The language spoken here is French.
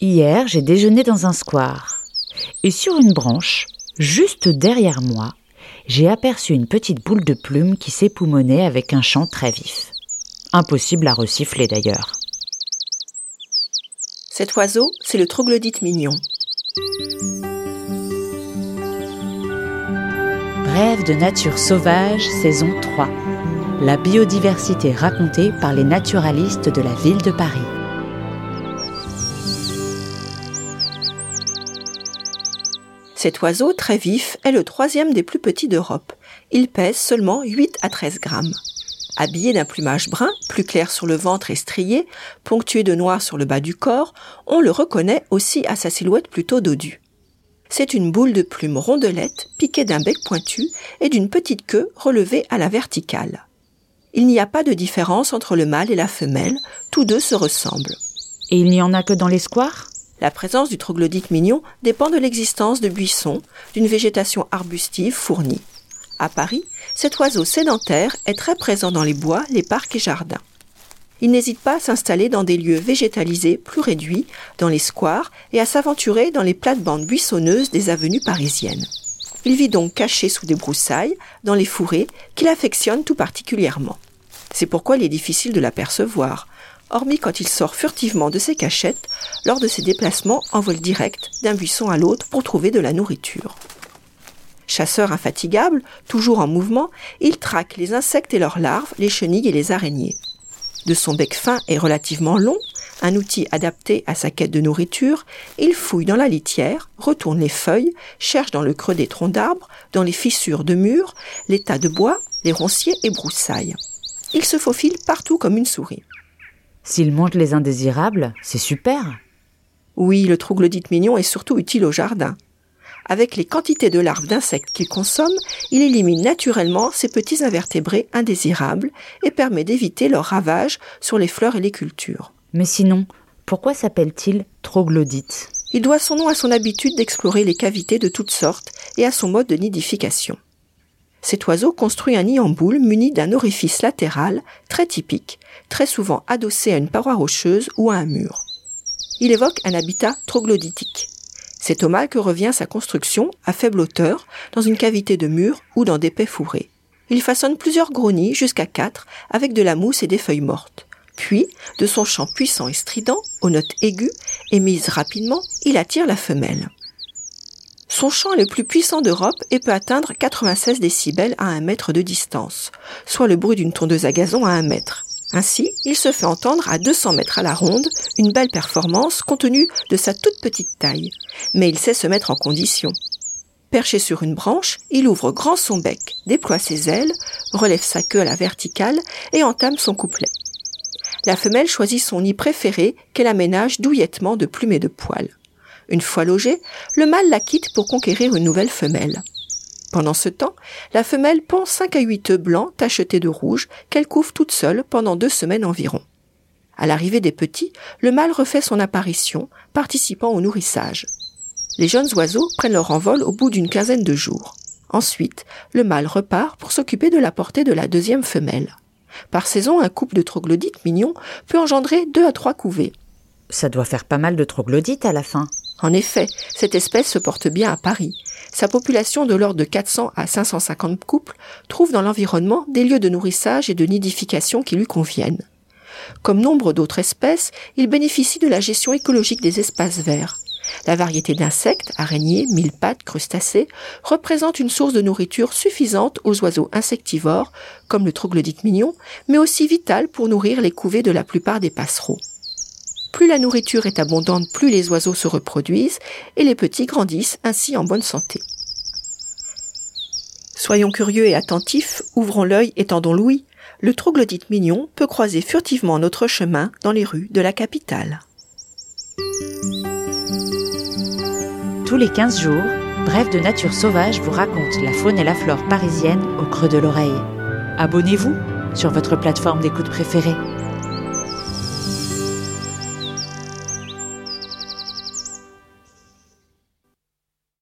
Hier, j'ai déjeuné dans un square. Et sur une branche, juste derrière moi, j'ai aperçu une petite boule de plume qui s'époumonnait avec un chant très vif. Impossible à resiffler d'ailleurs. Cet oiseau, c'est le troglodyte mignon. Rêve de nature sauvage, saison 3. La biodiversité racontée par les naturalistes de la ville de Paris. Cet oiseau très vif est le troisième des plus petits d'Europe. Il pèse seulement 8 à 13 grammes. Habillé d'un plumage brun, plus clair sur le ventre et strié, ponctué de noir sur le bas du corps, on le reconnaît aussi à sa silhouette plutôt dodue. C'est une boule de plumes rondelette piquée d'un bec pointu et d'une petite queue relevée à la verticale. Il n'y a pas de différence entre le mâle et la femelle, tous deux se ressemblent. Et il n'y en a que dans les squares? La présence du troglodyte mignon dépend de l'existence de buissons, d'une végétation arbustive fournie. À Paris, cet oiseau sédentaire est très présent dans les bois, les parcs et jardins. Il n'hésite pas à s'installer dans des lieux végétalisés plus réduits, dans les squares, et à s'aventurer dans les plates-bandes buissonneuses des avenues parisiennes. Il vit donc caché sous des broussailles, dans les fourrés, qu'il affectionne tout particulièrement. C'est pourquoi il est difficile de l'apercevoir, hormis quand il sort furtivement de ses cachettes lors de ses déplacements en vol direct d'un buisson à l'autre pour trouver de la nourriture. Chasseur infatigable, toujours en mouvement, il traque les insectes et leurs larves, les chenilles et les araignées. De son bec fin et relativement long, un outil adapté à sa quête de nourriture, il fouille dans la litière, retourne les feuilles, cherche dans le creux des troncs d'arbres, dans les fissures de murs, les tas de bois, les ronciers et broussailles. Il se faufile partout comme une souris. S'il mange les indésirables, c'est super. Oui, le troglodyte mignon est surtout utile au jardin. Avec les quantités de larves d'insectes qu'il consomme, il élimine naturellement ces petits invertébrés indésirables et permet d'éviter leur ravage sur les fleurs et les cultures. Mais sinon, pourquoi s'appelle-t-il troglodyte? Il doit son nom à son habitude d'explorer les cavités de toutes sortes et à son mode de nidification. Cet oiseau construit un nid en boule muni d'un orifice latéral très typique, très souvent adossé à une paroi rocheuse ou à un mur. Il évoque un habitat troglodytique. C'est au mâle que revient sa construction, à faible hauteur, dans une cavité de mur ou dans d'épais fourrés. Il façonne plusieurs gros nids jusqu'à quatre avec de la mousse et des feuilles mortes. Puis, de son chant puissant et strident, aux notes aiguës, émises rapidement, il attire la femelle. Son chant est le plus puissant d'Europe et peut atteindre 96 décibels à un mètre de distance, soit le bruit d'une tondeuse à gazon à un mètre. Ainsi, il se fait entendre à 200 mètres à la ronde, une belle performance compte tenu de sa toute petite taille. Mais il sait se mettre en condition. Perché sur une branche, il ouvre grand son bec, déploie ses ailes, relève sa queue à la verticale et entame son couplet. La femelle choisit son nid préféré qu'elle aménage douillettement de plumes et de poils. Une fois logée, le mâle la quitte pour conquérir une nouvelle femelle. Pendant ce temps, la femelle pond 5 à 8 œufs blancs tachetés de rouge qu'elle couvre toute seule pendant deux semaines environ. À l'arrivée des petits, le mâle refait son apparition, participant au nourrissage. Les jeunes oiseaux prennent leur envol au bout d'une quinzaine de jours. Ensuite, le mâle repart pour s'occuper de la portée de la deuxième femelle. Par saison, un couple de troglodytes mignons peut engendrer deux à trois couvées. Ça doit faire pas mal de troglodytes à la fin. En effet, cette espèce se porte bien à Paris. Sa population de l'ordre de 400 à 550 couples trouve dans l'environnement des lieux de nourrissage et de nidification qui lui conviennent. Comme nombre d'autres espèces, il bénéficie de la gestion écologique des espaces verts. La variété d'insectes, araignées, mille pattes, crustacés, représente une source de nourriture suffisante aux oiseaux insectivores, comme le troglodyte mignon, mais aussi vitale pour nourrir les couvées de la plupart des passereaux. Plus la nourriture est abondante, plus les oiseaux se reproduisent et les petits grandissent ainsi en bonne santé. Soyons curieux et attentifs, ouvrons l'œil et tendons l'ouïe. Le troglodyte mignon peut croiser furtivement notre chemin dans les rues de la capitale. Tous les 15 jours, Bref de Nature Sauvage vous raconte la faune et la flore parisienne au creux de l'oreille. Abonnez-vous sur votre plateforme d'écoute préférée.